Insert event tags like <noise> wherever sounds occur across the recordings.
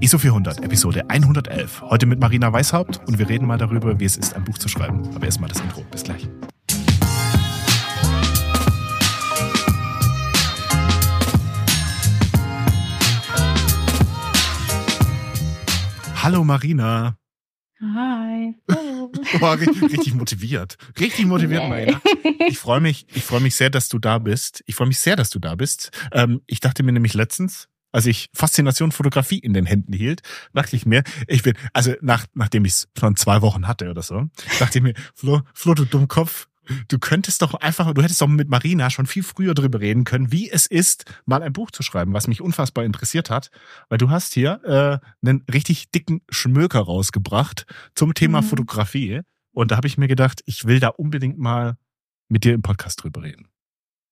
ISO 400, Episode 111. Heute mit Marina Weishaupt und wir reden mal darüber, wie es ist, ein Buch zu schreiben. Aber erstmal das Intro. Bis gleich. Hallo Marina. Hi. <laughs> Boah, richtig, motiviert. Richtig motiviert, Marina. Ich freue mich, ich freue mich sehr, dass du da bist. Ich freue mich sehr, dass du da bist. Ähm, ich dachte mir nämlich letztens, als ich Faszination Fotografie in den Händen hielt, dachte ich mir, ich bin, also nach, nachdem ich es schon zwei Wochen hatte oder so, dachte ich mir, Flo, Flo, du Dummkopf, du könntest doch einfach, du hättest doch mit Marina schon viel früher drüber reden können, wie es ist, mal ein Buch zu schreiben, was mich unfassbar interessiert hat, weil du hast hier äh, einen richtig dicken Schmöker rausgebracht zum Thema mhm. Fotografie und da habe ich mir gedacht, ich will da unbedingt mal mit dir im Podcast drüber reden.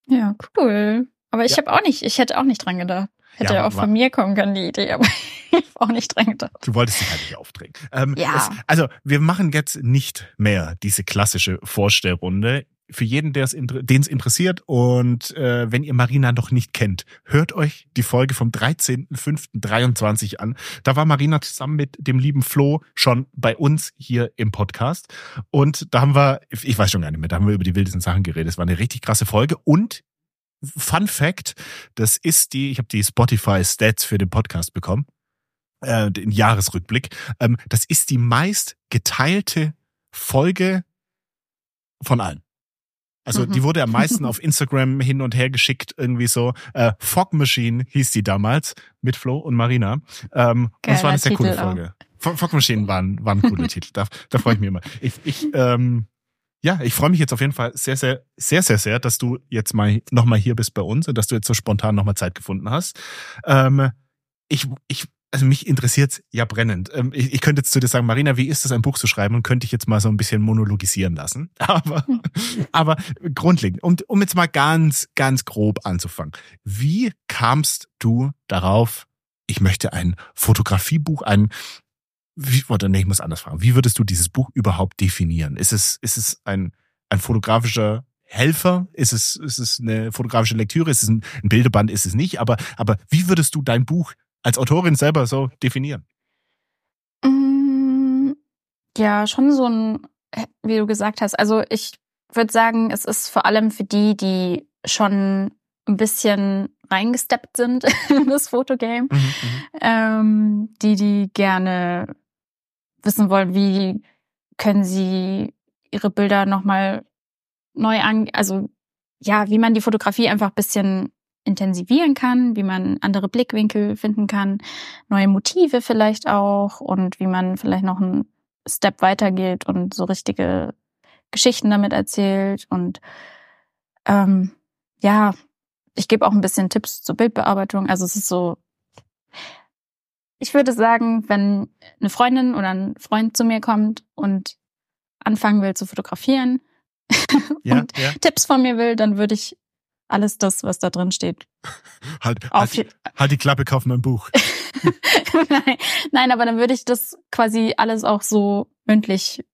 Ja, cool. Aber ich ja. habe auch nicht, ich hätte auch nicht dran gedacht. Hätte ja, auch von mir kommen können, die Idee, <laughs> aber ich habe auch nicht dran gedacht. Du wolltest dich halt nicht aufdrängen. Ähm, ja. Es, also, wir machen jetzt nicht mehr diese klassische Vorstellrunde. Für jeden, den es interessiert und äh, wenn ihr Marina noch nicht kennt, hört euch die Folge vom 13.05.23 an. Da war Marina zusammen mit dem lieben Flo schon bei uns hier im Podcast. Und da haben wir, ich weiß schon gar nicht mehr, da haben wir über die wildesten Sachen geredet. Es war eine richtig krasse Folge und Fun Fact, das ist die, ich habe die Spotify Stats für den Podcast bekommen, äh, den Jahresrückblick. Ähm, das ist die meist geteilte Folge von allen. Also mhm. die wurde am meisten <laughs> auf Instagram hin und her geschickt, irgendwie so. Äh, Fog Machine hieß die damals mit Flo und Marina. Ähm, und das war eine sehr Titel coole Folge. Auch. Fog Machine waren, waren coole <laughs> Titel. Da, da freue ich mich immer. Ich, ich ähm, ja, ich freue mich jetzt auf jeden Fall sehr, sehr, sehr, sehr, sehr, dass du jetzt mal nochmal hier bist bei uns und dass du jetzt so spontan nochmal Zeit gefunden hast. Ähm, ich, ich, also mich interessiert's ja brennend. Ähm, ich, ich könnte jetzt zu dir sagen, Marina, wie ist es, ein Buch zu schreiben? Und könnte ich jetzt mal so ein bisschen monologisieren lassen. <laughs> Aber, hm. aber grundlegend, um, um jetzt mal ganz, ganz grob anzufangen. Wie kamst du darauf, ich möchte ein Fotografiebuch, ein wie, oder nee, ich muss anders fragen. Wie würdest du dieses Buch überhaupt definieren? Ist es, ist es ein, ein fotografischer Helfer? Ist es, ist es eine fotografische Lektüre? Ist es ein, ein Bildeband? Ist es nicht? Aber, aber wie würdest du dein Buch als Autorin selber so definieren? Mm, ja, schon so ein, wie du gesagt hast. Also ich würde sagen, es ist vor allem für die, die schon ein bisschen reingesteppt sind <laughs> in das Fotogame, mhm, mhm, ähm, die, die gerne wissen wollen, wie können sie ihre Bilder nochmal neu an, also ja, wie man die Fotografie einfach bisschen intensivieren kann, wie man andere Blickwinkel finden kann, neue Motive vielleicht auch und wie man vielleicht noch einen Step weitergeht und so richtige Geschichten damit erzählt und ähm, ja, ich gebe auch ein bisschen Tipps zur Bildbearbeitung. Also es ist so, ich würde sagen, wenn eine Freundin oder ein Freund zu mir kommt und anfangen will zu fotografieren <laughs> ja, und ja. Tipps von mir will, dann würde ich alles das, was da drin steht. <laughs> Halt, halt, halt die Klappe, kauf mein Buch. <laughs> nein, nein, aber dann würde ich das quasi alles auch so mündlich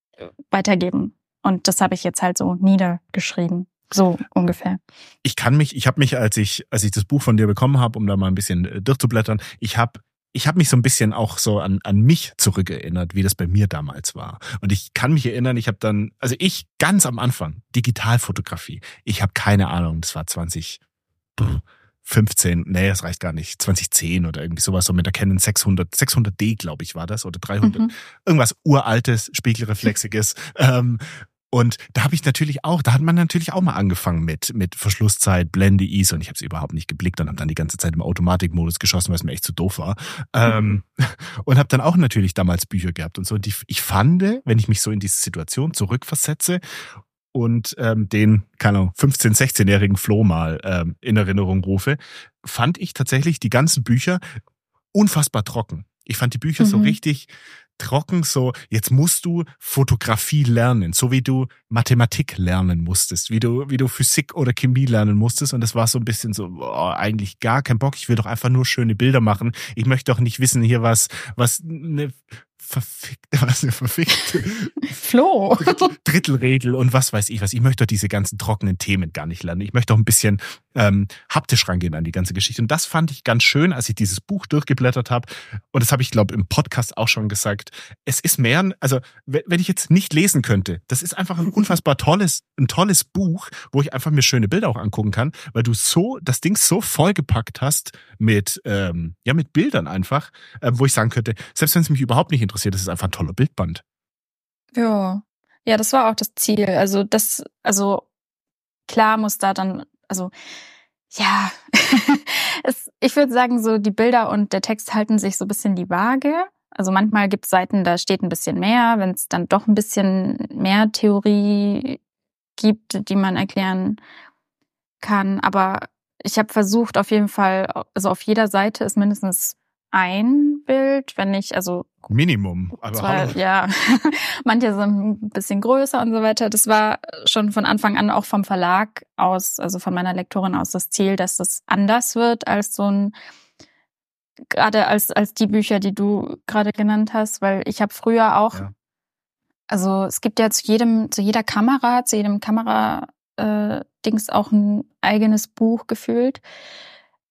weitergeben. Und das habe ich jetzt halt so niedergeschrieben. So ungefähr. Ich kann mich, ich habe mich, als ich, als ich das Buch von dir bekommen habe, um da mal ein bisschen äh, durchzublättern, ich habe ich habe mich so ein bisschen auch so an, an mich zurückerinnert, wie das bei mir damals war. Und ich kann mich erinnern, ich habe dann, also ich ganz am Anfang, Digitalfotografie, ich habe keine Ahnung, das war 2015, nee, das reicht gar nicht, 2010 oder irgendwie sowas, so mit der Canon 600, 600D, glaube ich, war das, oder 300, mhm. irgendwas uraltes, spiegelreflexiges. ähm, und da habe ich natürlich auch, da hat man natürlich auch mal angefangen mit, mit Verschlusszeit, Blende, ISO und ich habe es überhaupt nicht geblickt und habe dann die ganze Zeit im Automatikmodus geschossen, weil es mir echt zu doof war. Ähm, <laughs> und habe dann auch natürlich damals Bücher gehabt und so. Die, ich fand, wenn ich mich so in diese Situation zurückversetze und ähm, den, keine Ahnung, 15-, 16-jährigen Flo mal ähm, in Erinnerung rufe, fand ich tatsächlich die ganzen Bücher unfassbar trocken. Ich fand die Bücher mhm. so richtig trocken so, jetzt musst du Fotografie lernen, so wie du Mathematik lernen musstest, wie du, wie du Physik oder Chemie lernen musstest. Und das war so ein bisschen so, oh, eigentlich gar kein Bock. Ich will doch einfach nur schöne Bilder machen. Ich möchte doch nicht wissen hier was, was eine verfickte, <laughs> was eine verfickte <laughs> Flo. Drittel, Drittelregel und was weiß ich was. Ich möchte doch diese ganzen trockenen Themen gar nicht lernen. Ich möchte doch ein bisschen ähm, haptisch rangehen an die ganze Geschichte. Und das fand ich ganz schön, als ich dieses Buch durchgeblättert habe. Und das habe ich, glaube im Podcast auch schon gesagt. Es ist mehr, also wenn ich jetzt nicht lesen könnte, das ist einfach ein <laughs> unfassbar tolles, ein tolles Buch, wo ich einfach mir schöne Bilder auch angucken kann, weil du so das Ding so vollgepackt hast mit ähm, ja mit Bildern einfach, äh, wo ich sagen könnte, selbst wenn es mich überhaupt nicht interessiert, das ist einfach ein toller Bildband. Ja, ja, das war auch das Ziel. Also das, also klar muss da dann, also ja, <laughs> es, ich würde sagen, so die Bilder und der Text halten sich so ein bisschen die Waage. Also manchmal gibt es Seiten, da steht ein bisschen mehr, wenn es dann doch ein bisschen mehr Theorie gibt, die man erklären kann. Aber ich habe versucht, auf jeden Fall, also auf jeder Seite ist mindestens ein Bild, wenn ich, also Minimum. Aber zwar, ja, <laughs> manche sind ein bisschen größer und so weiter. Das war schon von Anfang an auch vom Verlag aus, also von meiner Lektorin aus das Ziel, dass das anders wird als so ein gerade als als die Bücher, die du gerade genannt hast, weil ich habe früher auch ja. also es gibt ja zu jedem zu jeder Kamera, zu jedem Kamera äh, Dings auch ein eigenes Buch gefühlt.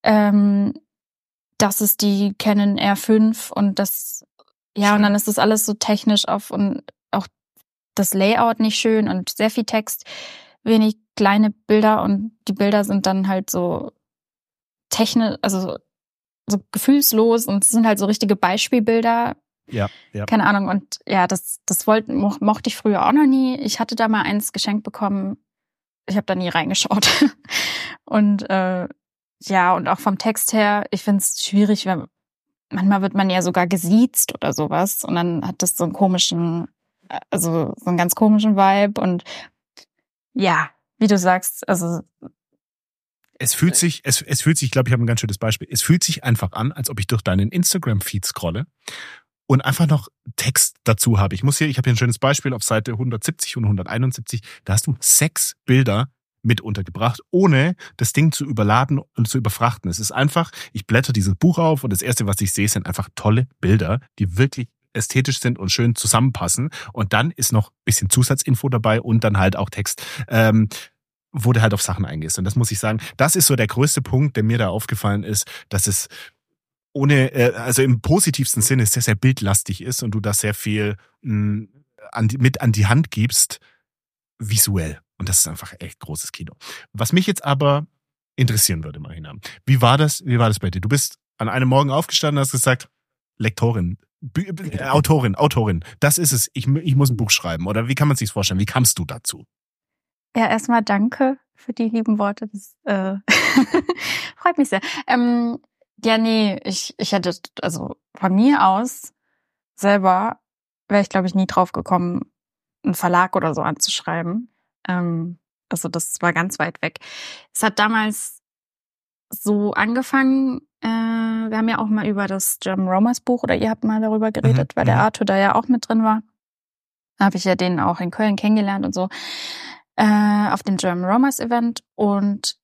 Ähm, das ist die Canon R5 und das ja, und dann ist das alles so technisch auf und auch das Layout nicht schön und sehr viel Text, wenig kleine Bilder und die Bilder sind dann halt so technisch, also so gefühlslos und sind halt so richtige Beispielbilder. Ja, ja. Keine Ahnung. Und ja, das, das wollte, mochte ich früher auch noch nie. Ich hatte da mal eins geschenkt bekommen. Ich habe da nie reingeschaut. <laughs> und äh, ja, und auch vom Text her, ich finde es schwierig, wenn manchmal wird man ja sogar gesiezt oder sowas und dann hat das so einen komischen, also so einen ganz komischen Vibe und ja, wie du sagst, also es fühlt sich, es, es fühlt sich, ich glaube, ich habe ein ganz schönes Beispiel. Es fühlt sich einfach an, als ob ich durch deinen Instagram-Feed scrolle und einfach noch Text dazu habe. Ich muss hier, ich habe hier ein schönes Beispiel auf Seite 170 und 171. Da hast du sechs Bilder mit untergebracht, ohne das Ding zu überladen und zu überfrachten. Es ist einfach, ich blätter dieses Buch auf und das erste, was ich sehe, sind einfach tolle Bilder, die wirklich ästhetisch sind und schön zusammenpassen. Und dann ist noch bisschen Zusatzinfo dabei und dann halt auch Text. Ähm, wo du halt auf Sachen eingehst. Und das muss ich sagen, das ist so der größte Punkt, der mir da aufgefallen ist, dass es ohne, äh, also im positivsten Sinne sehr, sehr bildlastig ist und du da sehr viel mh, mm, mit an die Hand gibst, visuell. Und das ist einfach echt großes Kino. Was mich jetzt aber interessieren würde, Marina, wie war das, wie war das bei dir? Du bist an einem Morgen aufgestanden und hast gesagt, Lektorin, äh, Autorin, Autorin, das ist es. Ich, ich muss ein Buch schreiben. Oder wie kann man sich vorstellen? Wie kamst du dazu? Ja, erstmal danke für die lieben Worte. Das äh, <laughs> freut mich sehr. Ähm, ja, nee, ich, ich hätte, also von mir aus selber wäre ich, glaube ich, nie drauf gekommen, einen Verlag oder so anzuschreiben. Ähm, also das war ganz weit weg. Es hat damals so angefangen, äh, wir haben ja auch mal über das German Romance Buch oder ihr habt mal darüber geredet, mhm, weil der mhm. Arthur da ja auch mit drin war. Da habe ich ja den auch in Köln kennengelernt und so äh, auf dem German Romance Event und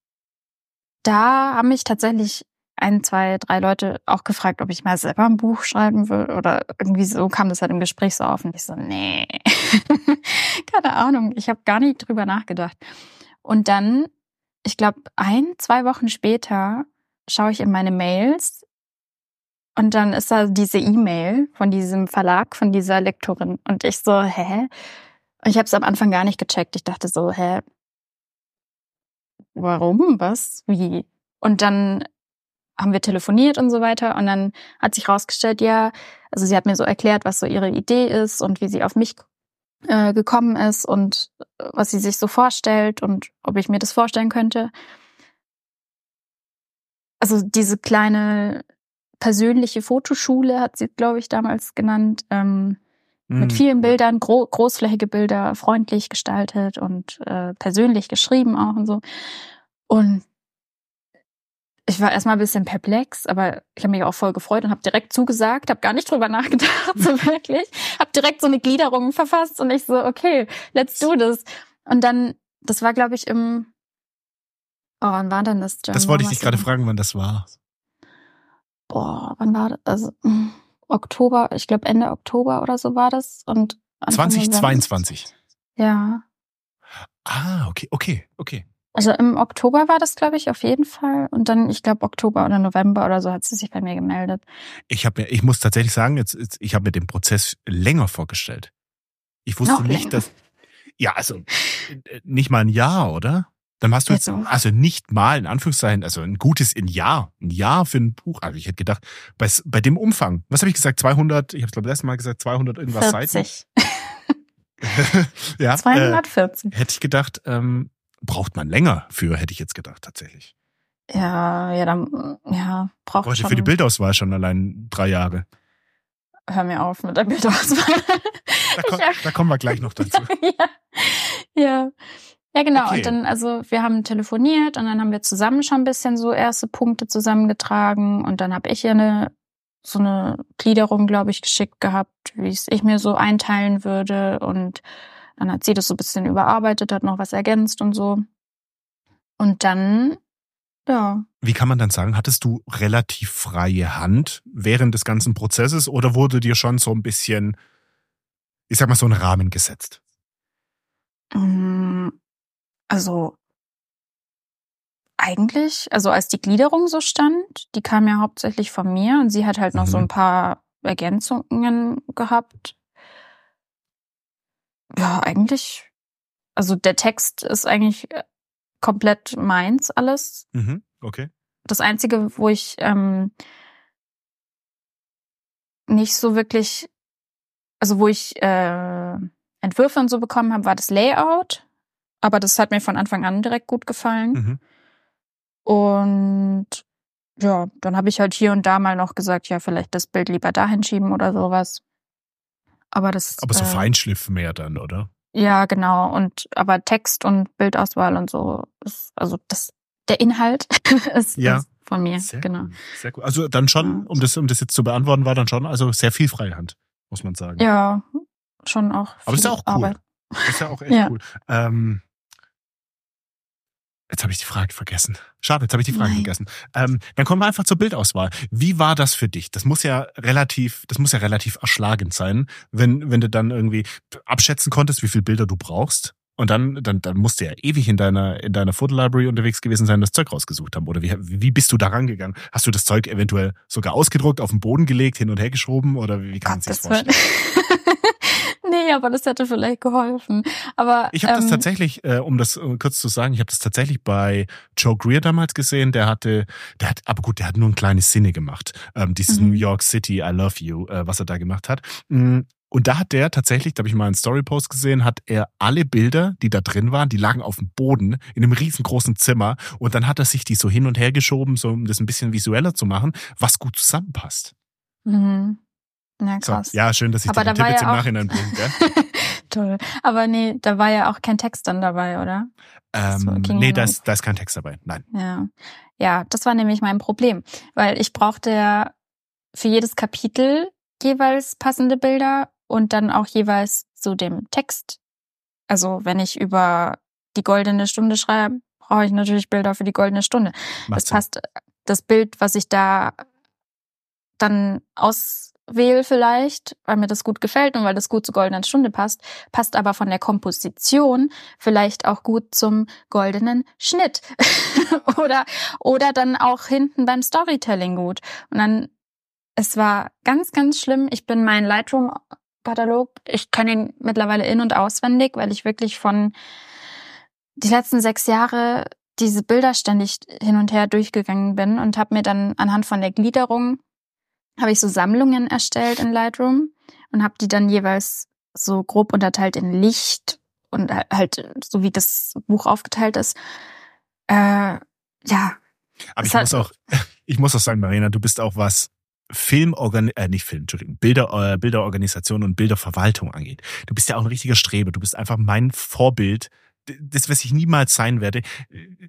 da haben mich tatsächlich ein, zwei, drei Leute auch gefragt, ob ich mal selber ein Buch schreiben will oder irgendwie so kam das halt im Gespräch so auf und ich so, nee, <laughs> keine Ahnung, ich habe gar nicht drüber nachgedacht. Und dann, ich glaube, ein, zwei Wochen später schaue ich in meine Mails und dann ist da diese E-Mail von diesem Verlag, von dieser Lektorin und ich so, hä? Und ich habe es am Anfang gar nicht gecheckt. Ich dachte so, hä? Warum? Was? Wie? Und dann haben wir telefoniert und so weiter. Und dann hat sich rausgestellt, ja, also sie hat mir so erklärt, was so ihre Idee ist und wie sie auf mich äh, gekommen ist und äh, was sie sich so vorstellt und ob ich mir das vorstellen könnte. Also diese kleine persönliche Fotoschule hat sie, glaube ich, damals genannt. Ähm, mit hm. vielen Bildern, gro großflächige Bilder, freundlich gestaltet und äh, persönlich geschrieben auch und so. Und ich war erstmal ein bisschen perplex, aber ich habe mich auch voll gefreut und habe direkt zugesagt, habe gar nicht drüber <laughs> nachgedacht, so wirklich. Habe direkt so eine Gliederung verfasst und ich so, okay, let's do this. Und dann, das war, glaube ich, im, oh, wann war denn das? John das wollte ich dich gerade fragen, wann das war. Boah, wann war das? Also, Oktober, ich glaube Ende Oktober oder so war das. Und 2022. Ja. Ah, okay, okay, okay. Also im Oktober war das, glaube ich, auf jeden Fall. Und dann, ich glaube, Oktober oder November oder so hat sie sich bei mir gemeldet. Ich habe mir, ich muss tatsächlich sagen, jetzt, ich habe mir den Prozess länger vorgestellt. Ich wusste Noch nicht, länger. dass. Ja, also äh, nicht mal ein Jahr, oder? Dann hast du jetzt, also nicht mal, in Anführungszeichen, also ein gutes in Jahr, ein Jahr für ein Buch. Also ich hätte gedacht, bei, bei dem Umfang, was habe ich gesagt, 200, ich habe es glaube ich letztes Mal gesagt, 200 irgendwas 40. Seiten. <laughs> ja, 240. Äh, hätte ich gedacht, ähm, braucht man länger für, hätte ich jetzt gedacht, tatsächlich. Ja, ja, dann, ja, braucht Heute schon. für die Bildauswahl schon allein drei Jahre. Hör mir auf mit der Bildauswahl. <laughs> Da, komm, da kommen wir gleich noch dazu. <laughs> ja, ja. Ja, genau. Okay. Und dann, also wir haben telefoniert und dann haben wir zusammen schon ein bisschen so erste Punkte zusammengetragen und dann habe ich ihr eine so eine Gliederung, glaube ich, geschickt gehabt, wie es ich mir so einteilen würde und dann hat sie das so ein bisschen überarbeitet, hat noch was ergänzt und so. Und dann, ja. Wie kann man dann sagen, hattest du relativ freie Hand während des ganzen Prozesses oder wurde dir schon so ein bisschen, ich sag mal, so ein Rahmen gesetzt? Mm, also eigentlich, also als die Gliederung so stand, die kam ja hauptsächlich von mir und sie hat halt noch mhm. so ein paar Ergänzungen gehabt. Ja, eigentlich, also der Text ist eigentlich äh, komplett meins alles. Mhm. Okay. Das Einzige, wo ich ähm, nicht so wirklich, also wo ich äh, Entwürfe und so bekommen habe, war das Layout. Aber das hat mir von Anfang an direkt gut gefallen. Mhm. Und ja, dann habe ich halt hier und da mal noch gesagt, ja, vielleicht das Bild lieber dahin schieben oder sowas. Aber das. Aber so äh, Feinschliff mehr dann, oder? Ja, genau. Und aber Text und Bildauswahl und so, ist, also das, der Inhalt <laughs> ist, ja. ist von mir, sehr genau. Cool. Sehr cool. Also dann schon, um das, um das jetzt zu beantworten, war dann schon, also sehr viel Freihand, muss man sagen. Ja, schon auch. Aber ist ja auch cool. Arbeit. Ist ja auch <laughs> echt ja. cool. Ähm, Jetzt habe ich die Frage vergessen. Schade, jetzt habe ich die Frage Nein. vergessen. Ähm, dann kommen wir einfach zur Bildauswahl. Wie war das für dich? Das muss ja relativ, das muss ja relativ erschlagend sein, wenn wenn du dann irgendwie abschätzen konntest, wie viele Bilder du brauchst. Und dann, dann, dann musst du ja ewig in deiner, in deiner Fotolibrary unterwegs gewesen sein, das Zeug rausgesucht haben. Oder wie, wie bist du da rangegangen? Hast du das Zeug eventuell sogar ausgedruckt, auf den Boden gelegt, hin und her geschoben? Oder wie kann man sich das vorstellen? <laughs> nee, aber das hätte vielleicht geholfen. Aber ich habe ähm, das tatsächlich, äh, um das kurz zu sagen, ich habe das tatsächlich bei Joe Greer damals gesehen. Der hatte, der hat, aber gut, der hat nur ein kleines Sinne gemacht. Ähm, dieses mhm. New York City, I Love You, äh, was er da gemacht hat. Mm, und da hat der tatsächlich, da habe ich mal einen Storypost gesehen, hat er alle Bilder, die da drin waren, die lagen auf dem Boden in einem riesengroßen Zimmer. Und dann hat er sich die so hin und her geschoben, so um das ein bisschen visueller zu machen, was gut zusammenpasst. Mhm. Ja, krass. So, ja, schön, dass ich Aber den Tipp jetzt ja im Nachhinein bringe. <laughs> Toll. Aber nee, da war ja auch kein Text dann dabei, oder? Ähm, nee, da ist, da ist kein Text dabei. Nein. Ja. ja, das war nämlich mein Problem. Weil ich brauchte ja für jedes Kapitel jeweils passende Bilder und dann auch jeweils zu dem Text. Also wenn ich über die goldene Stunde schreibe, brauche ich natürlich Bilder für die goldene Stunde. Macht das Sinn. passt, das Bild, was ich da dann auswähle vielleicht, weil mir das gut gefällt und weil das gut zur goldenen Stunde passt, passt aber von der Komposition vielleicht auch gut zum goldenen Schnitt <laughs> oder oder dann auch hinten beim Storytelling gut. Und dann es war ganz ganz schlimm. Ich bin mein Lightroom Katalog, ich kann ihn mittlerweile in und auswendig, weil ich wirklich von die letzten sechs Jahre diese Bilder ständig hin und her durchgegangen bin und habe mir dann anhand von der Gliederung habe ich so Sammlungen erstellt in Lightroom und habe die dann jeweils so grob unterteilt in Licht und halt so wie das Buch aufgeteilt ist. Äh, ja. Aber ich muss auch, <laughs> ich muss auch sagen, Marina, du bist auch was Filmorgan, äh, nicht Film, Entschuldigung, Bilder, äh, Bilderorganisation und Bilderverwaltung angeht. Du bist ja auch ein richtiger Streber. Du bist einfach mein Vorbild. Das, was ich niemals sein werde,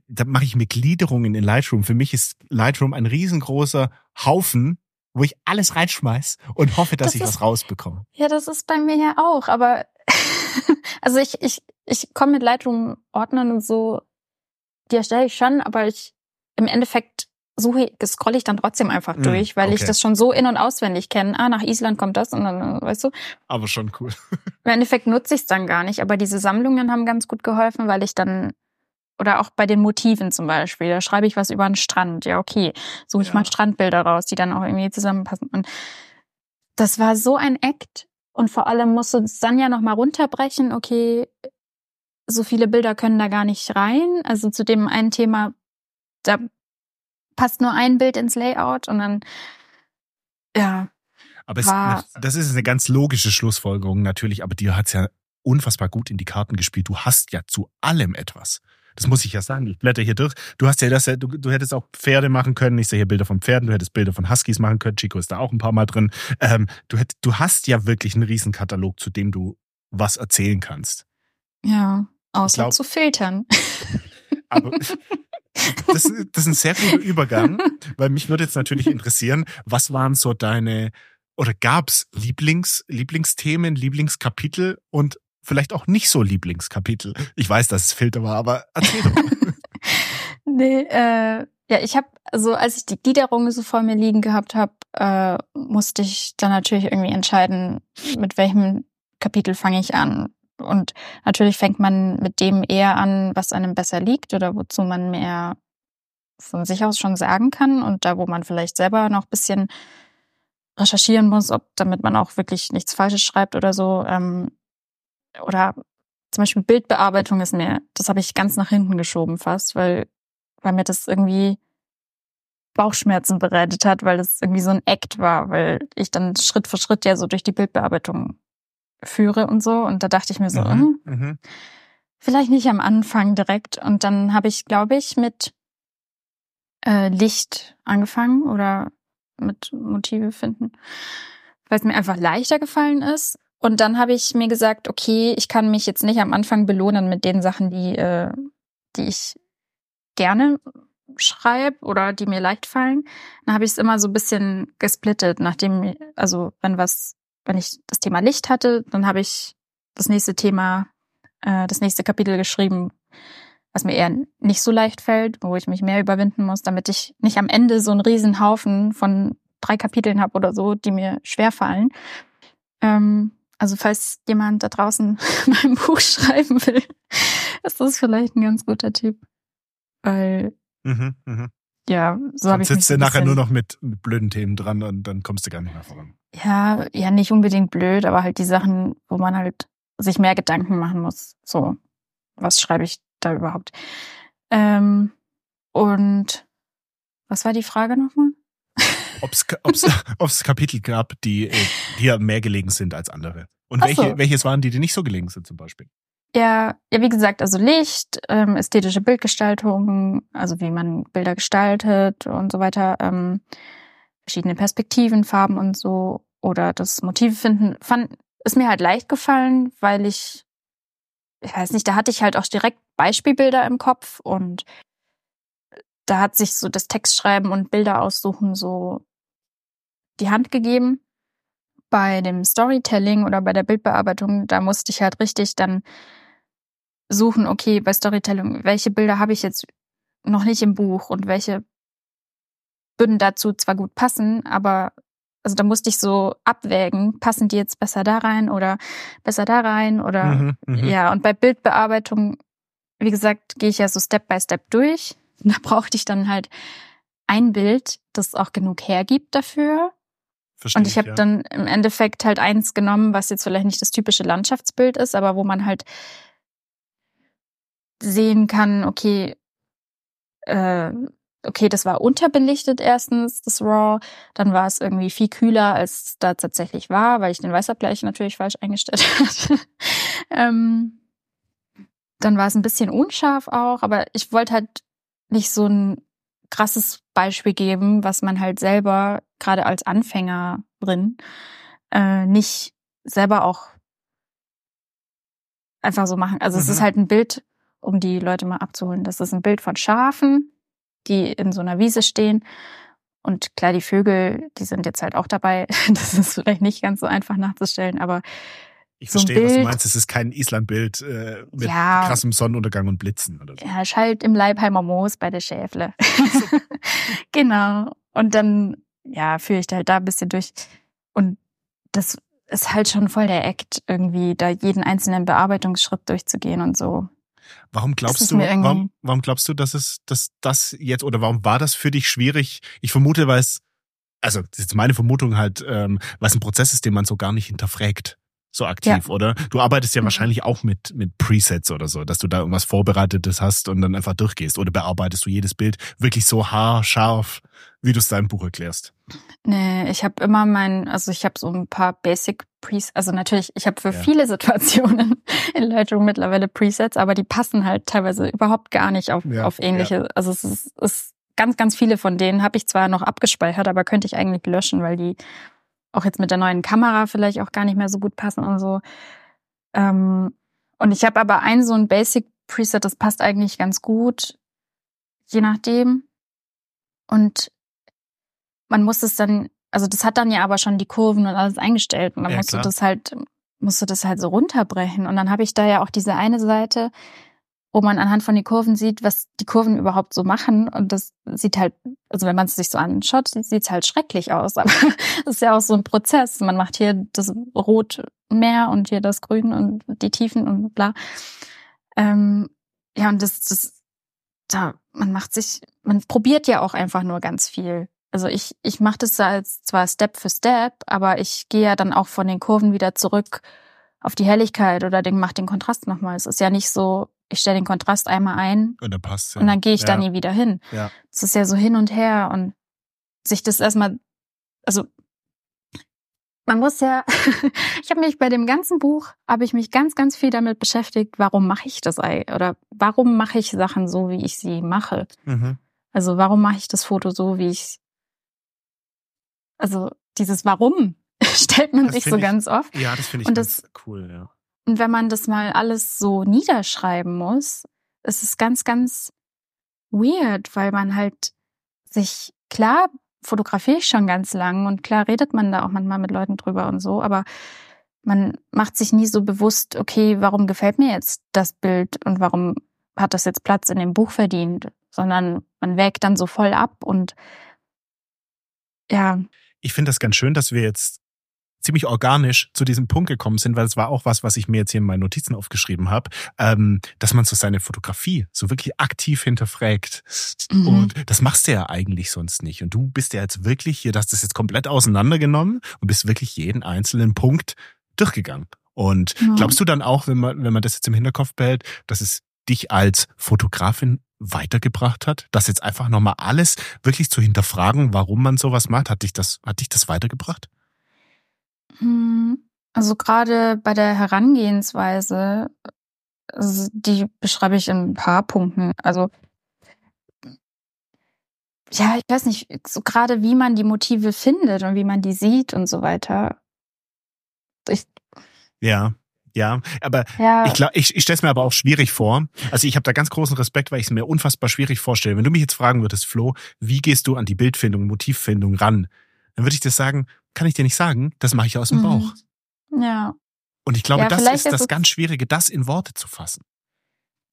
da mache ich mir Gliederungen in Lightroom. Für mich ist Lightroom ein riesengroßer Haufen wo ich alles reinschmeiß und hoffe, dass das ich ist, was rausbekomme. Ja, das ist bei mir ja auch, aber <laughs> also ich, ich, ich komme mit Lightroom Ordnern und so, die erstelle ich schon, aber ich im Endeffekt suche, scrolle ich dann trotzdem einfach hm, durch, weil okay. ich das schon so in- und auswendig kenne. Ah, nach Island kommt das und dann, weißt du. Aber schon cool. Im Endeffekt nutze ich es dann gar nicht, aber diese Sammlungen haben ganz gut geholfen, weil ich dann Oder auch bei den Motiven zum Beispiel. Da schreibe ich was über einen Strand. Ja, okay. Suche ich ja. mal Strandbilder raus, die dann auch irgendwie zusammenpassen. Und das war so ein Act. Und vor allem musste es dann ja nochmal runterbrechen. Okay, so viele Bilder können da gar nicht rein. Also zu dem einen Thema, da passt nur ein Bild ins Layout und dann, ja. Aber es, das ist eine ganz logische Schlussfolgerung natürlich, aber dir hat's ja unfassbar gut in die Karten gespielt. Du hast ja zu allem etwas. Das muss ich ja sagen. Ich blätter hier durch. Du hast ja das, du, du hättest auch Pferde machen können. Ich sehe hier Bilder von Pferden. Du hättest Bilder von Huskies machen können. Chico ist da auch ein paar Mal drin. Ähm, du, hätt, du hast ja wirklich einen Riesenkatalog, zu dem du was erzählen kannst. Ja, außer glaub, zu filtern. <laughs> Aber das, das ist ein sehr guter Übergang, weil mich würde jetzt natürlich interessieren, was waren so deine oder gab's Lieblings, Lieblingsthemen, Lieblingskapitel und vielleicht auch nicht so Lieblingskapitel? Ich weiß, dass es Filter war, aber erzähl doch <laughs> nee, äh, ja, ich habe, also als ich die Gliederung so vor mir liegen gehabt habe, äh, musste ich dann natürlich irgendwie entscheiden, mit welchem Kapitel fange ich an. Und natürlich fängt man mit dem eher an, was einem besser liegt oder wozu man mehr von sich aus schon sagen kann und da, wo man vielleicht selber noch bisschen recherchieren muss, ob damit man auch wirklich nichts Falsches schreibt oder so. Ähm, oder zum Beispiel Bildbearbeitung ist mir, das habe ich ganz nach hinten geschoben fast, weil, weil mir das irgendwie Bauchschmerzen bereitet hat, weil das irgendwie so ein Act war, weil ich dann Schritt für Schritt ja so durch die Bildbearbeitung führe und so. Und da dachte ich mir so, mhm, hm, mhm. vielleicht nicht am Anfang direkt. Und dann habe ich, glaube ich, mit äh, Licht angefangen oder mit Motive finden, weil es mir einfach leichter gefallen ist. Und dann habe ich mir gesagt, okay, ich kann mich jetzt nicht am Anfang belohnen mit den Sachen, die, äh, die ich gerne schreibe oder die mir leicht fallen. Dann habe ich es immer so ein bisschen gesplittet, nachdem, also wenn was wenn ich das Thema Licht hatte, dann habe ich das nächste Thema, äh, das nächste Kapitel geschrieben, was mir eher nicht so leicht fällt, wo ich mich mehr überwinden muss, damit ich nicht am Ende so einen riesen Haufen von drei Kapiteln habe oder so, die mir schwer fallen. Ähm, also falls jemand da draußen <laughs> mein Buch schreiben will, <laughs> ist das vielleicht ein ganz guter Tipp. Weil mhm, mh. ja, so habe ich. Dann sitzt du nachher nur noch mit, mit blöden Themen dran und dann kommst du gar nicht mehr voran ja, ja, nicht unbedingt blöd, aber halt die Sachen, wo man halt sich mehr Gedanken machen muss. So, was schreibe ich da überhaupt? Ähm, und was war die Frage nochmal? Ob es <laughs> Kapitel gab, die äh, dir mehr gelegen sind als andere. Und welche, so. welches waren die, die nicht so gelegen sind zum Beispiel? Ja, ja, wie gesagt, also Licht, ähm, ästhetische Bildgestaltung, also wie man Bilder gestaltet und so weiter. Ähm, verschiedene Perspektiven, Farben und so oder das Motive finden, fand, ist mir halt leicht gefallen, weil ich, ich weiß nicht, da hatte ich halt auch direkt Beispielbilder im Kopf und da hat sich so das Textschreiben und Bilder aussuchen so die Hand gegeben. Bei dem Storytelling oder bei der Bildbearbeitung, da musste ich halt richtig dann suchen, okay, bei Storytelling, welche Bilder habe ich jetzt noch nicht im Buch und welche würden dazu zwar gut passen, aber also da musste ich so abwägen, passen die jetzt besser da rein oder besser da rein oder mhm, mhm. ja, und bei Bildbearbeitung, wie gesagt, gehe ich ja so Step by Step durch. <laughs> Da brauchte ich dann halt ein Bild, das auch genug hergibt dafür. Verstehe und ich habe ja. dann im Endeffekt halt eins genommen, was jetzt vielleicht nicht das typische Landschaftsbild ist, aber wo man halt sehen kann, okay, äh, okay, das war unterbelichtet erstens, das RAW. Dann war es irgendwie viel kühler, als da tatsächlich war, weil ich den Weißabgleich natürlich falsch eingestellt <laughs> hatte. ähm, dann war es ein bisschen unscharf auch, aber ich wollte halt nicht so ein krasses Beispiel geben, was man halt selber, gerade als Anfängerin, äh, nicht selber auch einfach so machen. Also mhm. es ist mhm. halt ein Bild, um die Leute mal abzuholen. Das ist ein Bild von Schafen, die in so einer Wiese stehen. Und klar, die Vögel, die sind jetzt halt auch dabei. <laughs> Das ist vielleicht nicht ganz so einfach nachzustellen, aber ich so verstehe, was du meinst. Es ist kein Islandbild äh, mit ja, krassem Sonnenuntergang und Blitzen oder so. Ja, schalt im Leibheimer Moos bei der Schäfle. <laughs> genau. Und dann, ja, führe ich da halt da ein bisschen durch. Und das ist halt schon voll der Act, irgendwie da jeden einzelnen Bearbeitungsschritt durchzugehen und so. Warum glaubst du, warum, warum glaubst du, dass es, dass das jetzt, oder warum war das für dich schwierig? Ich vermute, weil es, also, das ist meine Vermutung halt, ähm, weil es ein Prozess ist, den man so gar nicht hinterfragt so aktiv, ja. oder? Du arbeitest ja mhm. wahrscheinlich auch mit, mit Presets oder so, dass du da irgendwas Vorbereitetes hast und dann einfach durchgehst. Oder bearbeitest du jedes Bild wirklich so haarscharf, wie du es deinem Buch erklärst? Nee, ich habe immer mein, also ich habe so ein paar Basic Presets, also natürlich, ich habe für ja. viele <laughs> Situationen in Lightroom mittlerweile Presets, aber die passen halt teilweise überhaupt gar nicht auf, ja, auf ähnliche. Also es ist, ist ganz, ganz viele von denen habe ich zwar noch abgespeichert, aber könnte ich eigentlich löschen, weil die auch jetzt mit der neuen Kamera vielleicht auch gar nicht mehr so gut passen und so. Ähm, und ich habe aber ein so ein Basic Preset, das passt eigentlich ganz gut, je nachdem. Und man muss es dann, also das hat dann ja aber schon die Kurven und alles eingestellt und dann ja, musst klar. du das halt, musst du das halt so runterbrechen. Und dann habe ich da ja auch diese eine Seite, wo man anhand von den Kurven sieht, was die Kurven überhaupt so machen. Und das sieht halt, also wenn man es sich so anschaut, sieht es halt schrecklich aus. <laughs> Aber das ist ja auch so ein Prozess. Man macht hier das Rot mehr und hier das Grün und die Tiefen und bla. Ähm, ja, und das, das, da, man macht sich, man probiert ja auch einfach nur ganz viel. Also ich, ich mache das als zwar Step für Step, aber ich gehe ja dann auch von den Kurven wieder zurück auf die Helligkeit oder den, mach den Kontrast nochmal. Es ist ja nicht so, ich stelle den Kontrast einmal ein und dann passt ja. und dann gehe ich ja. da nie wieder hin. Ja. Es ist ja so hin und her und sich das erstmal, also man muss ja, <laughs> ich habe mich bei dem ganzen Buch, habe ich mich ganz, ganz viel damit beschäftigt, warum mache ich das oder warum mache ich Sachen so, wie ich sie mache. Mhm. Also warum mache ich das Foto so, wie ich, also dieses Warum <laughs> stellt man das sich so ich, ganz oft. Ja, das finde ich und das, cool, ja. Und wenn man das mal alles so niederschreiben muss, ist es ganz, ganz weird, weil man halt sich, klar fotografiere ich schon ganz lang und klar redet man da auch manchmal mit Leuten drüber und so, aber man macht sich nie so bewusst, okay, warum gefällt mir jetzt das Bild und warum hat das jetzt Platz in dem Buch verdient, sondern man wägt dann so voll ab und ja. Ich finde das ganz schön, dass wir jetzt ziemlich organisch zu diesem Punkt gekommen sind, weil es war auch was, was ich mir jetzt hier in meinen Notizen aufgeschrieben habe, ähm, dass man so seine Fotografie so wirklich aktiv hinterfragt. Mhm. Und das machst du ja eigentlich sonst nicht. Und du bist ja jetzt wirklich hier, hast das jetzt komplett auseinandergenommen und bist wirklich jeden einzelnen Punkt durchgegangen. Und ja. glaubst du dann auch, wenn man, wenn man das jetzt im Hinterkopf behält, dass es dich als Fotografin weitergebracht hat? Das jetzt einfach nochmal alles wirklich zu hinterfragen, warum man sowas macht, hat dich das, hat dich das weitergebracht? Hm, also gerade bei der Herangehensweise, die beschreibe ich in ein paar Punkten. Also ja, ich weiß nicht, so gerade wie man die Motive findet und wie man die sieht und so weiter. Ich, ja, ja, aber ja. ich, ich, ich stelle es mir aber auch schwierig vor. Also ich habe da ganz großen Respekt, weil ich es mir unfassbar schwierig vorstelle. Wenn du mich jetzt fragen würdest, Flo, wie gehst du an die Bildfindung, Motivfindung ran? Dann würde ich dir sagen, kann ich dir nicht sagen, das mache ich aus dem mhm. Bauch. Ja. Und ich glaube, ja, das ist das ganz Schwierige, das in Worte zu fassen.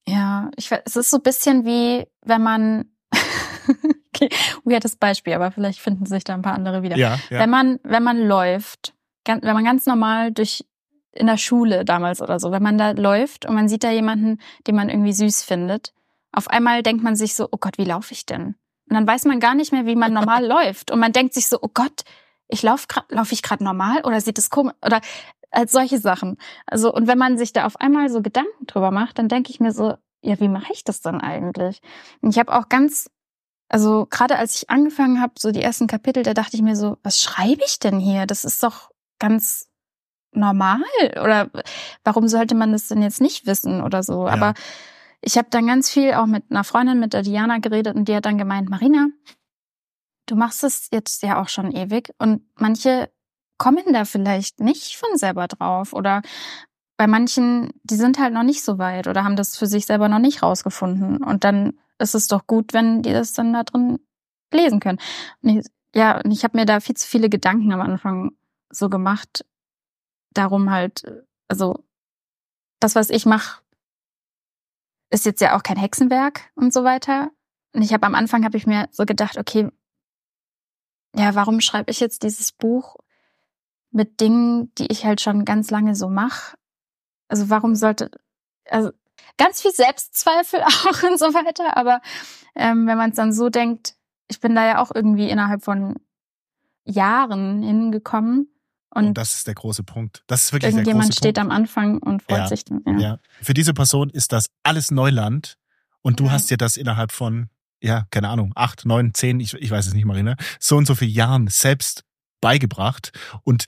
Ja, ich, es ist so ein bisschen wie, wenn man, <laughs> okay, weirdes Beispiel, aber vielleicht finden sich da ein paar andere wieder. Ja, ja. Wenn man, wenn man läuft, wenn man ganz normal durch in der Schule damals oder so, wenn man da läuft und man sieht da jemanden, den man irgendwie süß findet, auf einmal denkt man sich so, oh Gott, wie laufe ich denn? Und dann weiß man gar nicht mehr, wie man normal <laughs> läuft. Und man denkt sich so, oh Gott, ich laufe laufe ich gerade normal oder sieht es komisch oder als solche Sachen. Also und wenn man sich da auf einmal so Gedanken drüber macht, dann denke ich mir so, ja, wie mache ich das dann eigentlich? Und ich habe auch ganz also gerade als ich angefangen habe, so die ersten Kapitel, da dachte ich mir so, was schreibe ich denn hier? Das ist doch ganz normal oder warum sollte man das denn jetzt nicht wissen oder so? Ja. Aber ich habe dann ganz viel auch mit einer Freundin, mit der Diana geredet und die hat dann gemeint, Marina, du machst es jetzt ja auch schon ewig und manche kommen da vielleicht nicht von selber drauf oder bei manchen, die sind halt noch nicht so weit oder haben das für sich selber noch nicht rausgefunden und dann ist es doch gut, wenn die das dann da drin lesen können. Und ich, ja, und ich habe mir da viel zu viele Gedanken am Anfang so gemacht, darum halt, also das, was ich mache, ist jetzt ja auch kein Hexenwerk und so weiter. Und ich habe am Anfang habe ich mir so gedacht, okay, ja, warum schreibe ich jetzt dieses Buch mit Dingen, die ich halt schon ganz lange so mache? Also warum sollte, also ganz viel Selbstzweifel <laughs> auch und so weiter. Aber ähm, wenn man es dann so denkt, ich bin da ja auch irgendwie innerhalb von Jahren hingekommen. Und, und das ist der große Punkt. Das ist wirklich irgendjemand der große steht Punkt. am Anfang und freut Ja, sich dann. Ja. Ja. Für diese Person ist das alles Neuland und du Ja. hast dir das innerhalb von, ja, keine Ahnung, acht, neun, zehn, ich, ich weiß es nicht, Marina, so und so viele Jahren selbst beigebracht und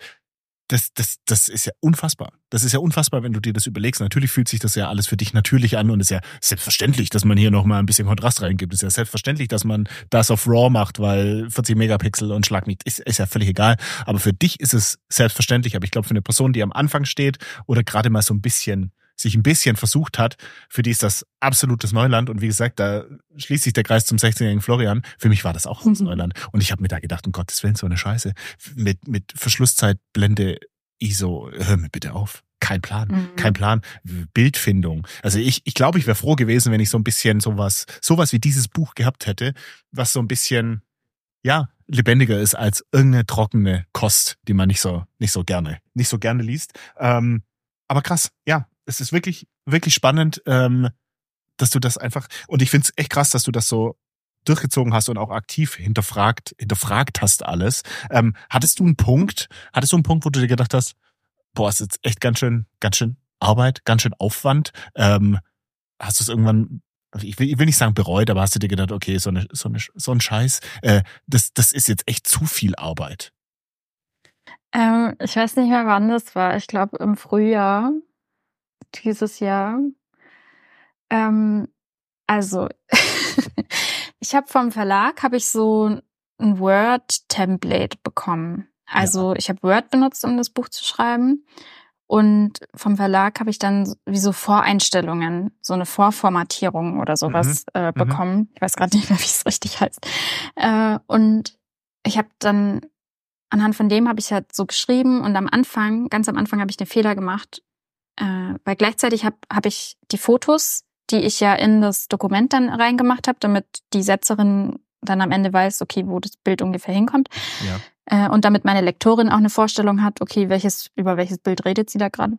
das, das, das ist ja unfassbar. Das ist ja unfassbar, wenn du dir das überlegst. Natürlich fühlt sich das ja alles für dich natürlich an und ist ja selbstverständlich, dass man hier nochmal ein bisschen Kontrast reingibt. Ist ja selbstverständlich, dass man das auf RAW macht, weil 40 Megapixel und Schlag ist, ist ja völlig egal. Aber für dich ist es selbstverständlich. Aber ich glaube, für eine Person, die am Anfang steht oder gerade mal so ein bisschen sich ein bisschen versucht hat, für die ist das absolutes Neuland. Und wie gesagt, da schließt sich der Kreis zum 16-jährigen Florian. Für mich war das auch Mhm. <laughs> Neuland. Und ich habe mir da gedacht, um Gottes Willen, so eine Scheiße. Mit, mit Verschlusszeit, Blende, ISO, hör mir bitte auf. Kein Plan. Mhm. Kein Plan. Bildfindung. Also ich, ich glaube, ich wäre froh gewesen, wenn ich so ein bisschen sowas, sowas wie dieses Buch gehabt hätte, was so ein bisschen, ja, lebendiger ist als irgendeine trockene Kost, die man nicht so, nicht so gerne, nicht so gerne liest. Ähm, aber krass, ja, es ist wirklich, wirklich spannend, ähm, dass du das einfach, und ich finde es echt krass, dass du das so durchgezogen hast und auch aktiv hinterfragt, hinterfragt hast alles. Ähm, hattest du einen Punkt, hattest du einen Punkt, wo du dir gedacht hast, boah, ist jetzt echt ganz schön, ganz schön Arbeit, ganz schön Aufwand. Ähm, hast du es irgendwann, ich will, ich will nicht sagen bereut, aber hast du dir gedacht, okay, so, eine, so, eine, so ein Scheiß, äh, das, das ist jetzt echt zu viel Arbeit. Ähm, ich weiß nicht mehr, wann das war. Ich glaube im Frühjahr dieses Jahr. Ähm, also <laughs> ich habe vom Verlag habe ich so ein Word-Template bekommen. Also ich habe Word benutzt, um das Buch zu schreiben. Und vom Verlag habe ich dann wie so Voreinstellungen, so eine Vorformatierung oder sowas äh, mhm. bekommen. Ich weiß gerade nicht mehr, <laughs> wie es richtig heißt. Äh, und ich habe dann anhand von dem habe ich halt so geschrieben und am Anfang, ganz am Anfang habe ich den Fehler gemacht, äh, weil gleichzeitig habe hab ich die Fotos, die ich ja in das Dokument dann reingemacht habe, damit die Setzerin dann am Ende weiß, okay, wo das Bild ungefähr hinkommt. Ja. Äh, und damit meine Lektorin auch eine Vorstellung hat, okay, welches, über welches Bild redet sie da gerade,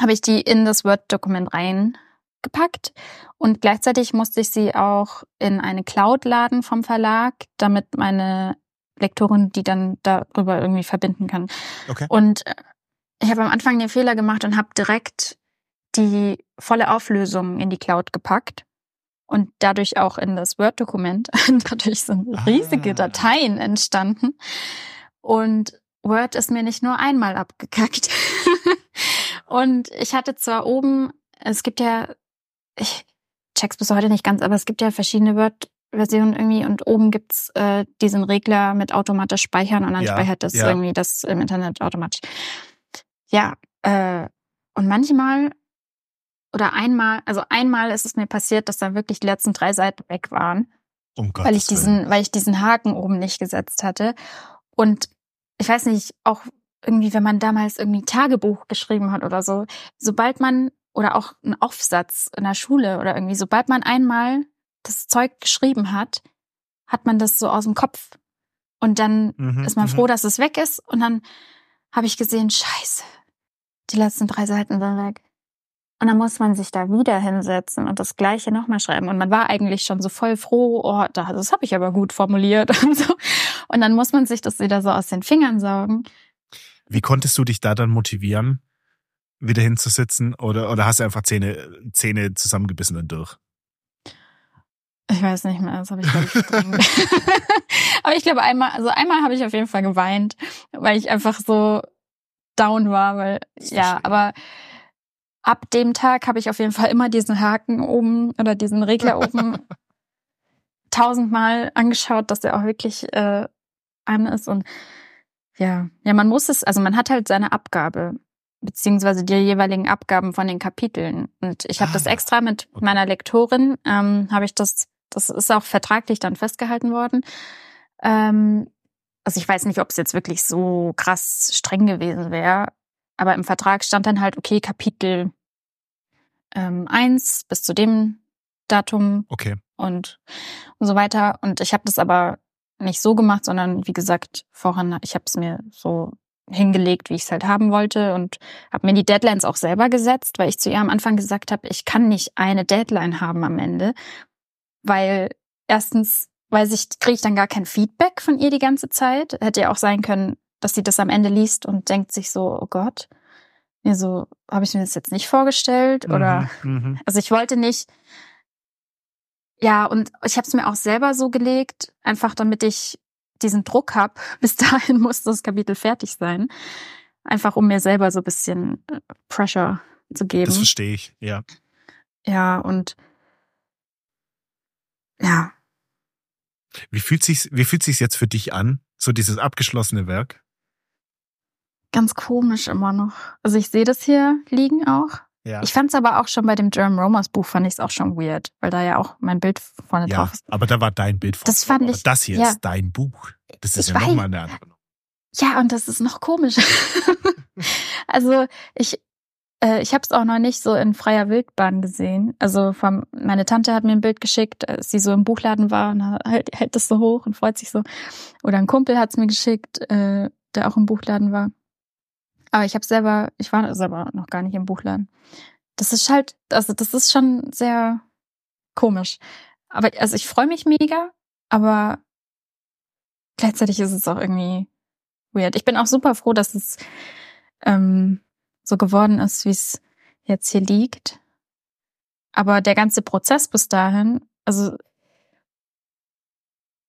habe ich die in das Word-Dokument reingepackt. Und gleichzeitig musste ich sie auch in eine Cloud laden vom Verlag, damit meine Lektorin die dann darüber irgendwie verbinden kann. Okay. Und äh, ich habe am Anfang den Fehler gemacht und habe direkt die volle Auflösung in die Cloud gepackt und dadurch auch in das Word-Dokument. <laughs> dadurch sind Ah. riesige Dateien entstanden. Und Word ist mir nicht nur einmal abgekackt. <laughs> und ich hatte zwar oben, es gibt ja, ich check's bis heute nicht ganz, aber es gibt ja verschiedene Word-Versionen irgendwie und oben gibt's äh, diesen Regler mit automatisch speichern und dann Ja, speichert das ja. irgendwie das im Internet automatisch. Ja, äh, und manchmal oder einmal, also einmal ist es mir passiert, dass dann wirklich die letzten drei Seiten weg waren, Um Gottes weil ich Willen. diesen, weil ich diesen Haken oben nicht gesetzt hatte. Und ich weiß nicht, auch irgendwie, wenn man damals irgendwie Tagebuch geschrieben hat oder so, sobald man oder auch einen Aufsatz in der Schule oder irgendwie, sobald man einmal das Zeug geschrieben hat, hat man das so aus dem Kopf. Und dann Mhm, ist man mhm. froh, dass es weg ist. Und dann habe ich gesehen, scheiße, die letzten drei Seiten sind weg. Und dann muss man sich da wieder hinsetzen und das Gleiche nochmal schreiben. Und man war eigentlich schon so voll froh, oh, da- das habe ich aber gut formuliert <laughs> und so. Und dann muss man sich das wieder so aus den Fingern saugen. Wie konntest du dich da dann motivieren, wieder hinzusitzen? Oder, oder hast du einfach Zähne, Zähne zusammengebissen und durch? Ich weiß nicht mehr, das habe ich glaube ich. <laughs> Aber ich glaube einmal, also einmal habe ich auf jeden Fall geweint, weil ich einfach so down war, weil ja, ich. aber ab dem Tag habe ich auf jeden Fall immer diesen Haken oben oder diesen Regler <laughs> oben tausendmal angeschaut, dass er auch wirklich äh, an ist und ja, ja, man muss es, also man hat halt seine Abgabe beziehungsweise die jeweiligen Abgaben von den Kapiteln und ich habe Ah, das extra mit okay. meiner Lektorin ähm, habe ich das, das ist auch vertraglich dann festgehalten worden. Ähm, also ich weiß nicht, ob es jetzt wirklich so krass streng gewesen wäre, aber im Vertrag stand dann halt, okay, Kapitel ähm, eins bis zu dem Datum Okay. und, und so weiter. Und ich habe das aber nicht so gemacht, sondern wie gesagt, vorhin, ich habe es mir so hingelegt, wie ich es halt haben wollte und habe mir die Deadlines auch selber gesetzt, weil ich zu ihr am Anfang gesagt habe, ich kann nicht eine Deadline haben am Ende, weil erstens weiß ich, kriege ich dann gar kein Feedback von ihr die ganze Zeit. Hätte ja auch sein können, dass sie das am Ende liest und denkt sich so, oh Gott, mir so, habe ich mir das jetzt nicht vorgestellt oder mhm, mhm. also ich wollte nicht ja, und ich habe es mir auch selber so gelegt, einfach damit ich diesen Druck habe. <laughs> Bis dahin muss das Kapitel fertig sein. Einfach um mir selber so ein bisschen äh, Pressure zu geben. Das verstehe ich, ja. Ja, und ja. Wie fühlt sich's, wie fühlt sich's jetzt für dich an? So dieses abgeschlossene Werk? Ganz komisch immer noch. Also ich sehe das hier liegen auch. Ja. Ich fand es aber auch schon bei dem Jerome Romers Buch, fand ich es auch schon weird, weil da ja auch mein Bild vorne ja, drauf ist. Aber da war dein Bild vorne Das fand drauf. ich. das hier ja. ist dein Buch. Das ist ich ja nochmal eine andere. Ja, und das ist noch komisch. <laughs> also ich, äh, ich habe es auch noch nicht so in freier Wildbahn gesehen. Also vom, meine Tante hat mir ein Bild geschickt, als sie so im Buchladen war und hält, hält das so hoch und freut sich so. Oder ein Kumpel hat es mir geschickt, äh, der auch im Buchladen war. Aber ich habe selber, ich war selber noch gar nicht im Buchladen. Das ist halt, also das ist schon sehr komisch. Aber also ich freue mich mega, aber gleichzeitig ist es auch irgendwie weird. Ich bin auch super froh, dass es ähm, so geworden ist, wie es jetzt hier liegt. Aber der ganze Prozess bis dahin, also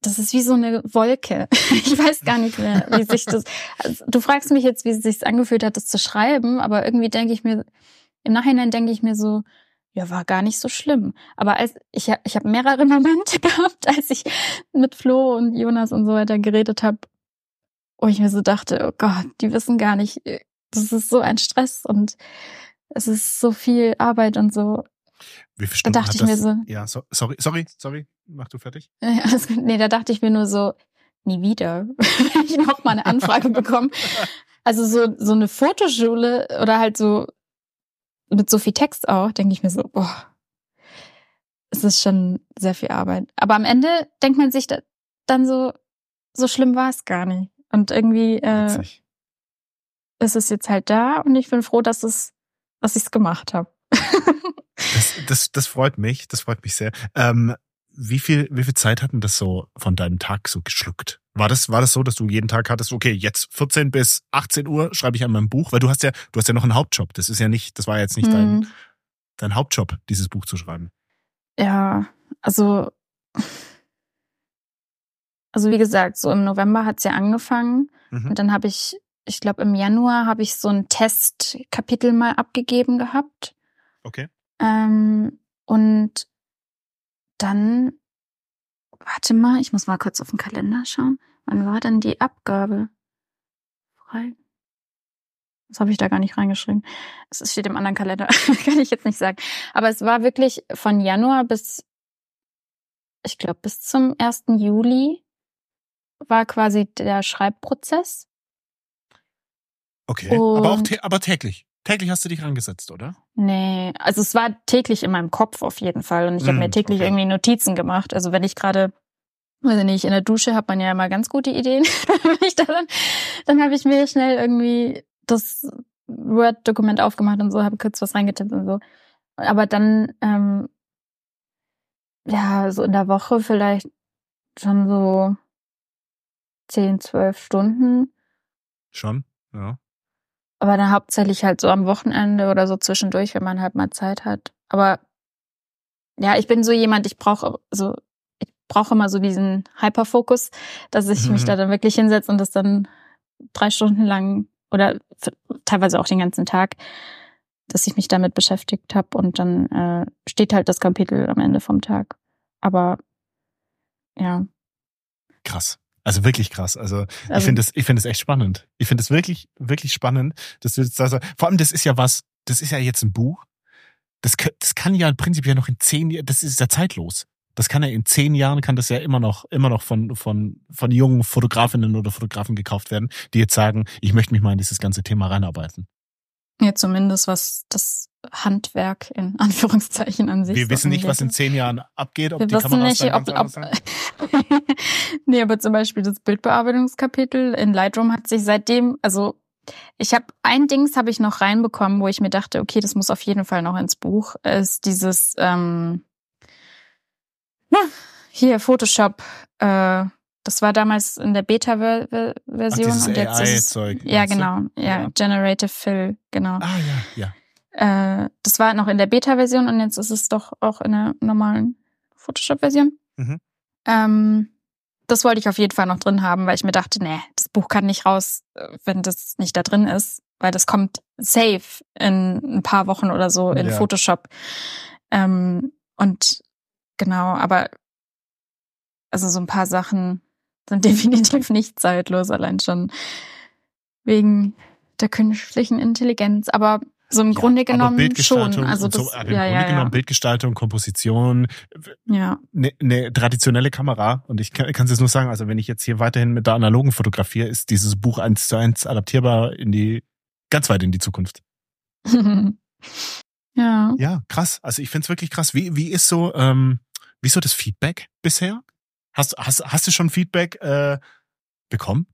das ist wie so eine Wolke. <laughs> Ich weiß gar nicht mehr, wie sich das. Also, du fragst mich jetzt, wie es sich angefühlt hat, das zu schreiben, aber irgendwie denke ich mir, im Nachhinein denke ich mir so, ja, war gar nicht so schlimm. Aber als ich, ich habe mehrere Momente <laughs> gehabt, als ich mit Flo und Jonas und so weiter geredet habe, wo ich mir so dachte, oh Gott, die wissen gar nicht, das ist so ein Stress und es ist so viel Arbeit und so. Wie viele Stunden da dachte ich das? mir so. Ja, so, sorry, sorry, sorry, mach du fertig. <laughs> Ja, das, nee, da dachte ich mir nur so, nie wieder, <laughs> wenn ich noch mal eine Anfrage bekomme. Also so, so eine Fotoschule oder halt so mit so viel Text auch, denke ich mir so, boah, es ist schon sehr viel Arbeit. Aber am Ende denkt man sich dann so, so schlimm war es gar nicht. Und irgendwie äh, ist es jetzt halt da und ich bin froh, dass es, dass ich es gemacht habe. <laughs> Das, das, das freut mich, das freut mich sehr. Ähm, wie viel, wie viel Zeit hatten das so von deinem Tag so geschluckt? War das, war das so, dass du jeden Tag hattest, okay, jetzt 14 bis 18 Uhr schreibe ich an meinem Buch, weil du hast ja, du hast ja noch einen Hauptjob. Das ist ja nicht, das war jetzt nicht hm. dein, dein Hauptjob, dieses Buch zu schreiben. Ja, also, also wie gesagt, so im November hat's ja angefangen mhm. und dann habe ich, ich glaube im Januar habe ich so ein Testkapitel mal abgegeben gehabt. Okay. Ähm, und dann, warte mal, ich muss mal kurz auf den Kalender schauen. Wann war denn die Abgabe? Frei. Das habe ich da gar nicht reingeschrieben. Es steht im anderen Kalender, <laughs> kann ich jetzt nicht sagen. Aber es war wirklich von Januar bis, ich glaube, bis zum 1. Juli war quasi der Schreibprozess. Okay, Und aber auch aber täglich. Täglich hast du dich rangesetzt, oder? Nee, also es war täglich in meinem Kopf auf jeden Fall und ich mm, habe mir täglich okay. irgendwie Notizen gemacht. Also wenn ich gerade weiß ich nicht, in der Dusche hat man ja immer ganz gute Ideen. <laughs> dann dann habe ich mir schnell irgendwie das Word-Dokument aufgemacht und so, habe kurz was reingetippt und so. Aber dann, ähm, ja, so in der Woche vielleicht schon so zehn, zwölf Stunden. Schon, ja. Aber dann hauptsächlich halt so am Wochenende oder so zwischendurch, wenn man halt mal Zeit hat. Aber ja, ich bin so jemand, ich brauche so, ich brauche immer so diesen Hyperfokus, dass ich mhm. mich da dann wirklich hinsetze und das dann drei Stunden lang oder teilweise auch den ganzen Tag, dass ich mich damit beschäftigt habe und dann äh, steht halt das Kapitel am Ende vom Tag. Aber ja. Krass. Also wirklich krass. Also, also ich finde es, ich finde es echt spannend. Ich finde es wirklich, wirklich spannend, dass du jetzt also, vor allem das ist ja was, das ist ja jetzt ein Buch. Das, das kann ja im Prinzip ja noch in zehn Jahren, das ist ja zeitlos. Das kann ja in zehn Jahren kann das ja immer noch, immer noch von, von, von jungen Fotografinnen oder Fotografen gekauft werden, die jetzt sagen, ich möchte mich mal in dieses ganze Thema reinarbeiten. Ja, zumindest was das Handwerk in <laughs> Anführungszeichen an sich. Wir wissen nicht, was in zehn Jahren abgeht, ob Wir die Kameras nicht, ob, ob, <laughs> Nee, aber zum Beispiel das Bildbearbeitungskapitel in Lightroom hat sich seitdem, also Ich habe ein Dings habe ich noch reinbekommen, wo ich mir dachte, okay, das muss auf jeden Fall noch ins Buch. Ist dieses ähm, hier Photoshop. Äh, das war damals in der Beta-Version und jetzt ist es, Zeug, ja genau, ja, ja, Generative Fill, genau. Ah ja, ja. Äh, das war noch in der Beta-Version und jetzt ist es doch auch in der normalen Photoshop-Version. Mhm. Ähm, das wollte ich auf jeden Fall noch drin haben, weil ich mir dachte, nee, das Buch kann nicht raus, wenn das nicht da drin ist, weil das kommt safe in ein paar Wochen oder so in ja. Photoshop. Ähm, und genau, aber also so ein paar Sachen sind <laughs> definitiv nicht zeitlos, allein schon wegen der künstlichen Intelligenz. Aber so im ja, Grunde genommen schon. Also das, so, ja, Im ja, Grunde genommen Bildgestaltung, Komposition, ja. eine ne traditionelle Kamera. Und ich kann es jetzt nur sagen, also wenn ich jetzt hier weiterhin mit der analogen fotografiere, ist dieses Buch eins zu eins adaptierbar in die, ganz weit in die Zukunft. <laughs> ja. Ja, krass. Also ich finde es wirklich krass. Wie, wie ist so, ähm, wie ist so das Feedback bisher? Hast, hast, hast du schon Feedback äh, bekommen?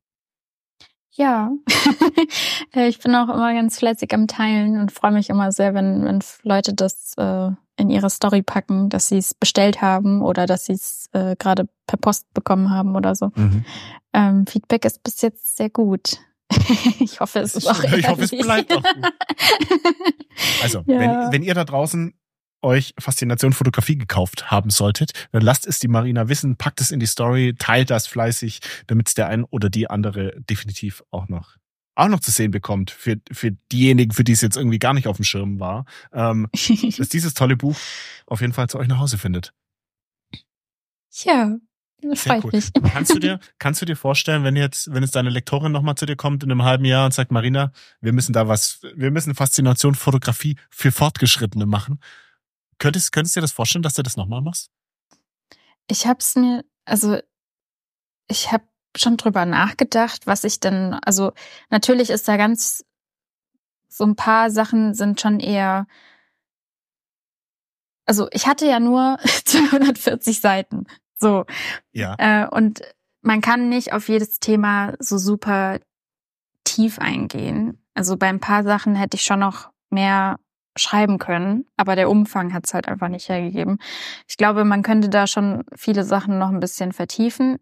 Ja, <laughs> äh, ich bin auch immer ganz fleißig am Teilen und freue mich immer sehr, wenn, wenn Leute das äh, in ihre Story packen, dass sie es bestellt haben oder dass sie es äh, gerade per Post bekommen haben oder so. Mhm. Ähm, Feedback ist bis jetzt sehr gut. <laughs> ich hoffe, es ist auch <laughs> Ich hoffe, es bleibt auch gut. Also, ja. wenn, wenn ihr da draußen euch Faszination Fotografie gekauft haben solltet, dann lasst es die Marina wissen, packt es in die Story, teilt das fleißig, damit es der ein oder die andere definitiv auch noch auch noch zu sehen bekommt für, für diejenigen, für die es jetzt irgendwie gar nicht auf dem Schirm war, ähm, <laughs> dass dieses tolle Buch auf jeden Fall zu euch nach Hause findet. Ja, das freut cool. mich. Kannst du dir, kannst du dir vorstellen, wenn jetzt, wenn jetzt deine Lektorin nochmal zu dir kommt in einem halben Jahr und sagt, Marina, wir müssen da was, wir müssen Faszination Fotografie für Fortgeschrittene machen, Könntest, könntest du dir das vorstellen, dass du das nochmal machst? Ich habe es mir, also ich habe schon drüber nachgedacht, was ich denn, also natürlich ist da ganz, so ein paar Sachen sind schon eher, also ich hatte ja nur <laughs> 240 Seiten, so. Ja. Äh, und man kann nicht auf jedes Thema so super tief eingehen. Also bei ein paar Sachen hätte ich schon noch mehr schreiben können, aber der Umfang hat es halt einfach nicht hergegeben. Ich glaube, man könnte da schon viele Sachen noch ein bisschen vertiefen,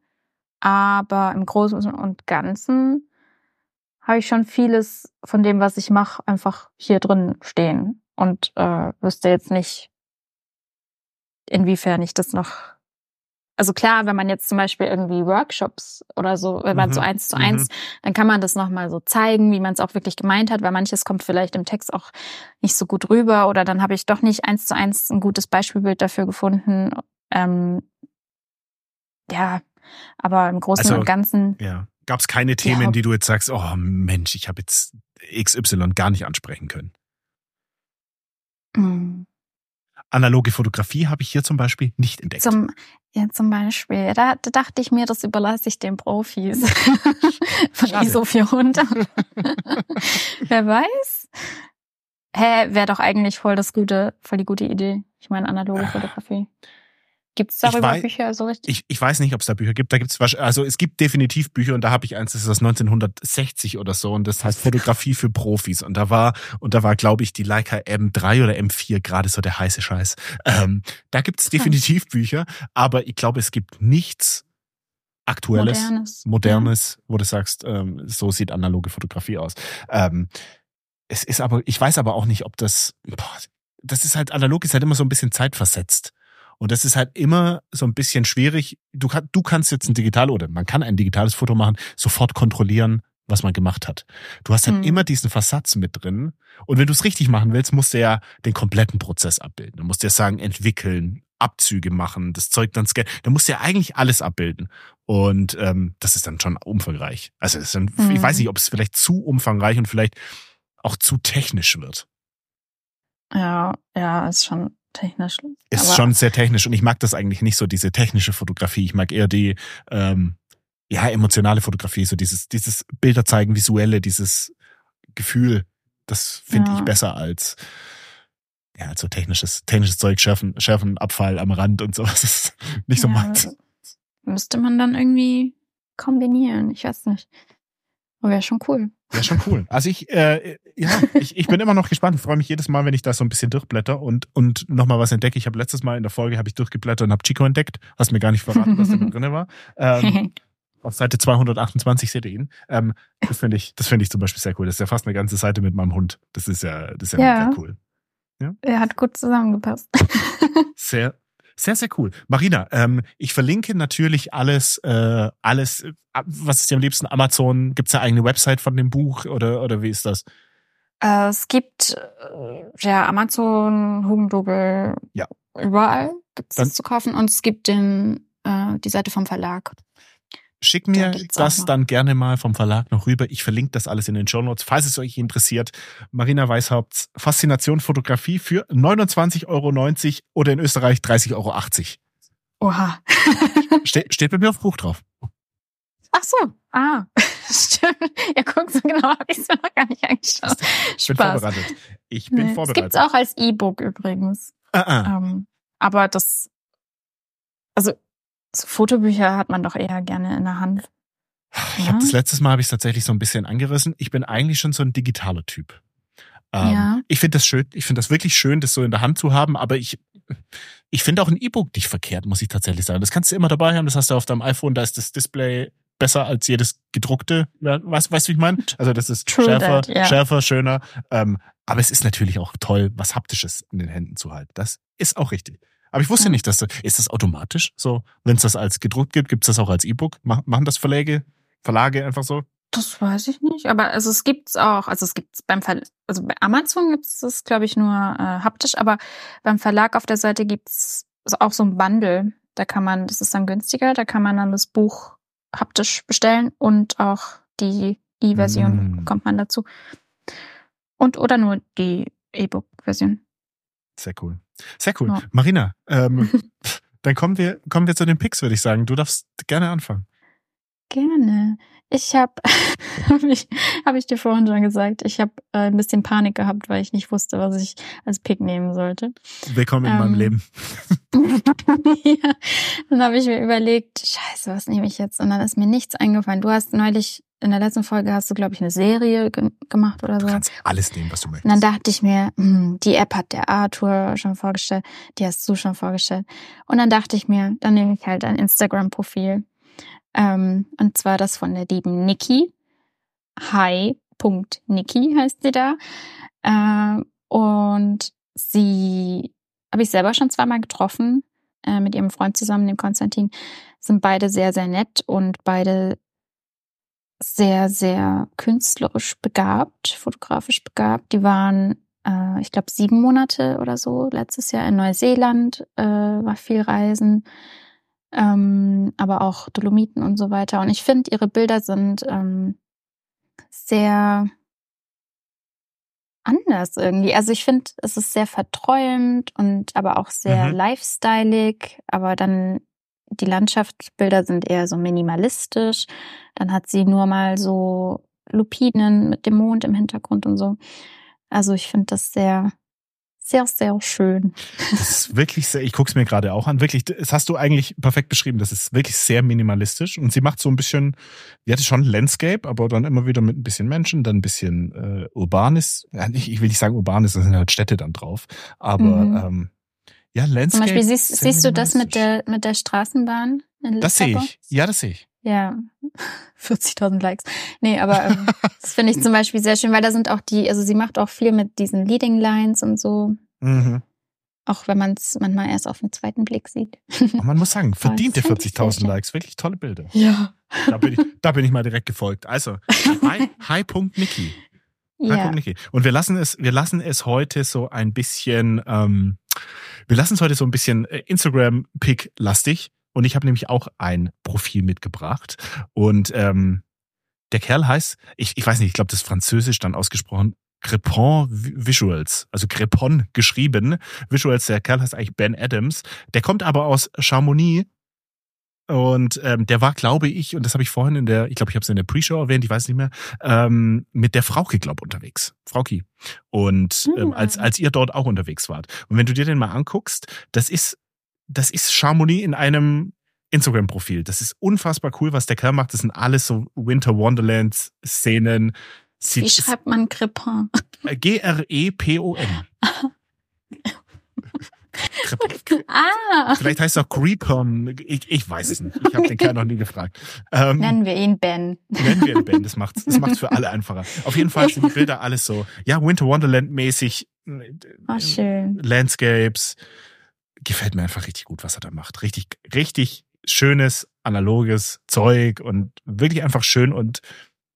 aber im Großen und Ganzen habe ich schon vieles von dem, was ich mache, einfach hier drin stehen und äh, wüsste jetzt nicht, inwiefern ich das noch also klar, wenn man jetzt zum Beispiel irgendwie Workshops oder so, wenn man mhm. so eins zu eins, mhm. dann kann man das nochmal so zeigen, wie man es auch wirklich gemeint hat, weil manches kommt vielleicht im Text auch nicht so gut rüber oder dann habe ich doch nicht eins zu eins ein gutes Beispielbild dafür gefunden. Ähm, ja, aber im Großen also, und Ganzen. Ja. Gab es keine Themen, ja, die du jetzt sagst, oh Mensch, ich habe jetzt XY gar nicht ansprechen können? Mhm. Analoge Fotografie habe ich hier zum Beispiel nicht entdeckt. Zum, ja, zum Beispiel. Da, da dachte ich mir, das überlasse ich den Profis <laughs> von Schade. ISO 400. <laughs> Wer weiß? Hä, wäre doch eigentlich voll das gute, voll die gute Idee. Ich meine, analoge Fotografie. Gibt es darüber weiß, Bücher so richtig? Ich, ich weiß nicht, ob es da Bücher gibt. Da gibt's also es gibt definitiv Bücher und da habe ich eins, das ist aus 1960 oder so und das heißt Fotografie für Profis und da war und da war glaube ich die Leica M3 oder M4 gerade so der heiße Scheiß. Ähm, da gibt's definitiv Bücher, aber ich glaube es gibt nichts aktuelles, modernes, modernes ja. wo du sagst, ähm, so sieht analoge Fotografie aus. Ähm, es ist aber, ich weiß aber auch nicht, ob das, boah, das ist halt analog ist halt immer so ein bisschen zeitversetzt. Und das ist halt immer so ein bisschen schwierig. Du, du kannst jetzt ein digital oder man kann ein digitales Foto machen, sofort kontrollieren, was man gemacht hat. Du hast halt mhm. immer diesen Versatz mit drin. Und wenn du es richtig machen willst, musst du ja den kompletten Prozess abbilden. Du musst ja sagen, entwickeln, Abzüge machen, das Zeug dann scannen. Da musst du ja eigentlich alles abbilden. Und ähm, das ist dann schon umfangreich. Also ist dann, mhm. ich weiß nicht, ob es vielleicht zu umfangreich und vielleicht auch zu technisch wird. Ja, ja, ist schon technisch. Ist aber schon sehr technisch und ich mag das eigentlich nicht so, diese technische Fotografie. Ich mag eher die ähm, ja, emotionale Fotografie, so dieses, dieses Bilder zeigen, visuelle, dieses Gefühl, das finde ja. ich besser als ja, als so technisches, technisches Zeug, schärfen, schärfen Abfall am Rand und sowas. <laughs> Das ist nicht so ja, meins. Müsste man dann irgendwie kombinieren, ich weiß nicht. Wäre schon cool. Wäre schon cool. Also ich, äh, ja, ich, ich bin immer noch gespannt. Ich freue mich jedes Mal, wenn ich da so ein bisschen durchblätter und, und nochmal was entdecke. Ich habe letztes Mal in der Folge habe ich durchgeblättert und habe Chico entdeckt. Hast mir gar nicht verraten, was da <laughs> drin war. Ähm, <laughs> auf Seite 228 seht ihr ihn. Ähm, das finde ich, das finde ich zum Beispiel sehr cool. Das ist ja fast eine ganze Seite mit meinem Hund. Das ist ja, das ist ja, ja. cool. Ja? Er hat gut zusammengepasst. sehr, sehr, sehr cool. Marina, ähm, ich verlinke natürlich alles, äh, alles, was ist dir am liebsten? Amazon, gibt's eine eigene Website von dem Buch oder, oder wie ist das? Äh, es gibt äh, ja Amazon, Hugendubel, ja. überall gibt's Dann, das zu kaufen und es gibt den, äh, die Seite vom Verlag. Schick mir da das dann gerne mal vom Verlag noch rüber. Ich verlinke das alles in den Show Notes, falls es euch interessiert. Marina Weishaupts Faszination Fotografie für 29,90 Euro oder in Österreich 30,80 Euro. Oha. <laughs> Ste steht bei mir auf Buch drauf. Ach so, ah, <laughs> stimmt. Ja, guck, so genau habe ich es mir noch gar nicht angeschaut. Ich bin Spaß. vorbereitet. Ich bin nee, vorbereitet. Es gibt's auch als E-Book übrigens. Ah, ah. Ähm, aber das, also so Fotobücher hat man doch eher gerne in der Hand. Ich ja? das letztes Mal habe ich tatsächlich so ein bisschen angerissen. Ich bin eigentlich schon so ein digitaler Typ. Ähm, ja. Ich finde das schön. Ich finde das wirklich schön, das so in der Hand zu haben. Aber ich, ich finde auch ein E-Book nicht verkehrt, muss ich tatsächlich sagen. Das kannst du immer dabei haben. Das hast du auf deinem iPhone. Da ist das Display besser als jedes gedruckte. Weißt, weißt du, wie ich meine? Also das ist True schärfer, that, yeah. schärfer, schöner. Ähm, aber es ist natürlich auch toll, was haptisches in den Händen zu halten. Das ist auch richtig. Aber ich wusste ja. nicht, dass das, ist das automatisch so? Wenn es das als gedruckt gibt, gibt es das auch als E-Book? Machen das Verlage, Verlage einfach so? Das weiß ich nicht, aber also es gibt's auch, also es gibt's beim Ver also bei Amazon gibt's das glaube ich nur äh, haptisch, aber beim Verlag auf der Seite gibt's auch so ein Bundle, da kann man, das ist dann günstiger, da kann man dann das Buch haptisch bestellen und auch die E-Version mm. bekommt man dazu. Und oder nur die E-Book-Version. Sehr cool. Sehr cool. Ja. Marina, ähm, <laughs> dann kommen wir, kommen wir zu den Picks, würde ich sagen. Du darfst gerne anfangen. Gerne. Ich habe, <laughs> habe ich, hab ich dir vorhin schon gesagt, ich habe äh, ein bisschen Panik gehabt, weil ich nicht wusste, was ich als Pick nehmen sollte. Willkommen in ähm, meinem Leben. <laughs> ja, dann habe ich mir überlegt, scheiße, was nehme ich jetzt? Und dann ist mir nichts eingefallen. Du hast neulich in der letzten Folge hast du, glaube ich, eine Serie ge gemacht oder so. Du kannst alles nehmen, was du möchtest. Und dann dachte ich mir, hm, die App hat der Arthur schon vorgestellt, die hast du schon vorgestellt. Und dann dachte ich mir, dann nehme ich halt ein Instagram-Profil. Ähm, und zwar das von der lieben Niki. Hi.Niki heißt sie da. Äh, und sie habe ich selber schon zweimal getroffen, äh, mit ihrem Freund zusammen, dem Konstantin. Sind beide sehr, sehr nett und beide sehr, sehr künstlerisch begabt, fotografisch begabt. Die waren, äh, ich glaube, sieben Monate oder so letztes Jahr in Neuseeland, äh, war viel Reisen, ähm, aber auch Dolomiten und so weiter. Und ich finde, ihre Bilder sind ähm, sehr anders irgendwie. Also ich finde, es ist sehr verträumt und aber auch sehr mhm. lifestyleig, aber dann die Landschaftsbilder sind eher so minimalistisch. Dann hat sie nur mal so Lupinen mit dem Mond im Hintergrund und so. Also ich finde das sehr, sehr, sehr schön. Das ist wirklich sehr, ich gucke es mir gerade auch an, wirklich, das hast du eigentlich perfekt beschrieben, das ist wirklich sehr minimalistisch und sie macht so ein bisschen, sie hatte schon Landscape, aber dann immer wieder mit ein bisschen Menschen, dann ein bisschen äh, urbanes, ja, ich, ich will nicht sagen urbanes, da sind halt Städte dann drauf, aber mhm. ähm, ja, Landscape. Zum Beispiel siehst, siehst du das mit der, mit der Straßenbahn? das sehe ich. Ja, das sehe ich. Ja, <laughs> 40.000 Likes. Nee, aber ähm, <laughs> das finde ich zum Beispiel sehr schön, weil da sind auch die, also sie macht auch viel mit diesen Leading Lines und so. Mhm. Auch wenn man es manchmal erst auf den zweiten Blick sieht. Und man muss sagen, <laughs> verdiente 40.000 Likes, wirklich tolle Bilder. Ja. Da bin ich, da bin ich mal direkt gefolgt. Also, hi, hi. Ja. Und wir lassen es, wir lassen es heute so ein bisschen, ähm, wir lassen es heute so ein bisschen äh, Instagram-Pick-lastig. Und ich habe nämlich auch ein Profil mitgebracht. Und ähm, der Kerl heißt, ich, ich weiß nicht, ich glaube, das ist französisch dann ausgesprochen, Crepon Visuals, also Crepon geschrieben. Visuals, der Kerl heißt eigentlich Ben Adams. Der kommt aber aus Chamonix und ähm, der war, glaube ich, und das habe ich vorhin in der, ich glaube, ich habe es in der Pre-Show erwähnt, ich weiß nicht mehr, ähm, mit der Frauke, glaube unterwegs. Frauki. Und ähm, hm. als, als ihr dort auch unterwegs wart. Und wenn du dir den mal anguckst, das ist, das ist Chamonix in einem Instagram-Profil. Das ist unfassbar cool, was der Kerl macht. Das sind alles so Winter Wonderland-Szenen. Wie schreibt man Crepin? G-R-E-P-O-N. <laughs> <laughs> ah. Vielleicht heißt es auch Creepon. Ich, ich weiß es nicht. Ich habe den Kerl noch nie gefragt. Ähm, nennen wir ihn Ben. Nennen wir ihn Ben. Das macht's, das macht's für alle einfacher. Auf jeden Fall sind die Bilder alles so, ja, Winter Wonderland mäßig. Oh, schön. Landscapes. Gefällt mir einfach richtig gut, was er da macht. Richtig, richtig schönes, analoges Zeug und wirklich einfach schön und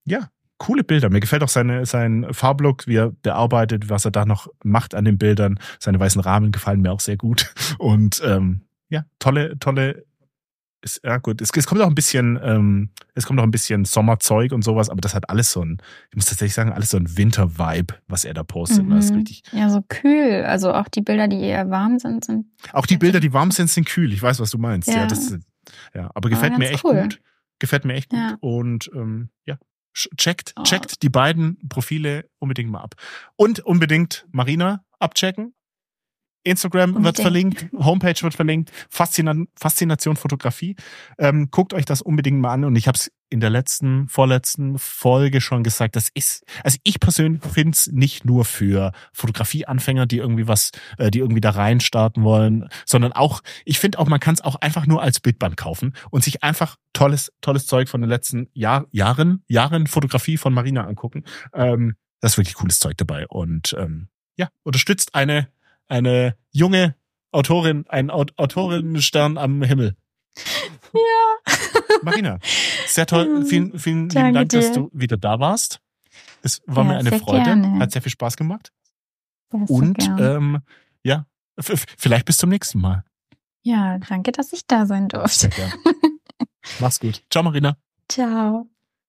ja, coole Bilder. Mir gefällt auch seine, sein Farblook, wie er bearbeitet, was er da noch macht an den Bildern. Seine weißen Rahmen gefallen mir auch sehr gut. <laughs> Und ähm, ja, tolle, tolle. Ist, ja gut, es, es kommt auch ein bisschen, ähm, es kommt auch ein bisschen Sommerzeug und sowas, aber das hat alles so ein, ich muss tatsächlich sagen, alles so ein Winter-Vibe, was er da postet. Mhm. Das ist mhm. richtig. Ja, so kühl. Also auch die Bilder, die eher warm sind, sind. Auch die Bilder, die warm sind, sind kühl. Ich weiß, was du meinst. Ja, ja das, ja aber gefällt aber mir echt cool. gut. Gefällt mir echt ja. gut. Und ähm, ja, Checkt, oh. checkt die beiden Profile unbedingt mal ab. Und unbedingt Marina abchecken. Instagram Unbedingt. wird verlinkt, Homepage wird verlinkt, Faszina Faszination Fotografie. Ähm, guckt euch das unbedingt mal an und ich habe es in der letzten, vorletzten Folge schon gesagt, das ist, also ich persönlich finde es nicht nur für Fotografieanfänger, die irgendwie was, äh, die irgendwie da rein starten wollen, sondern auch, ich finde auch, man kann es auch einfach nur als Bildband kaufen und sich einfach tolles, tolles Zeug von den letzten Jahr, Jahren, Jahren Fotografie von Marina angucken. Ähm, das ist wirklich cooles Zeug dabei und ähm, ja, unterstützt eine eine junge Autorin, ein Autorinnenstern am Himmel. Ja. Marina, sehr toll. <laughs> Vielen, vielen lieben Dank, dir. dass du wieder da warst. Es war ja, mir eine Freude. Gerne. Hat sehr viel Spaß gemacht. Ja, Und ähm, ja, vielleicht bis zum nächsten Mal. Ja, danke, dass ich da sein durfte. Mach's gut. Ciao, Marina. <laughs> Ciao.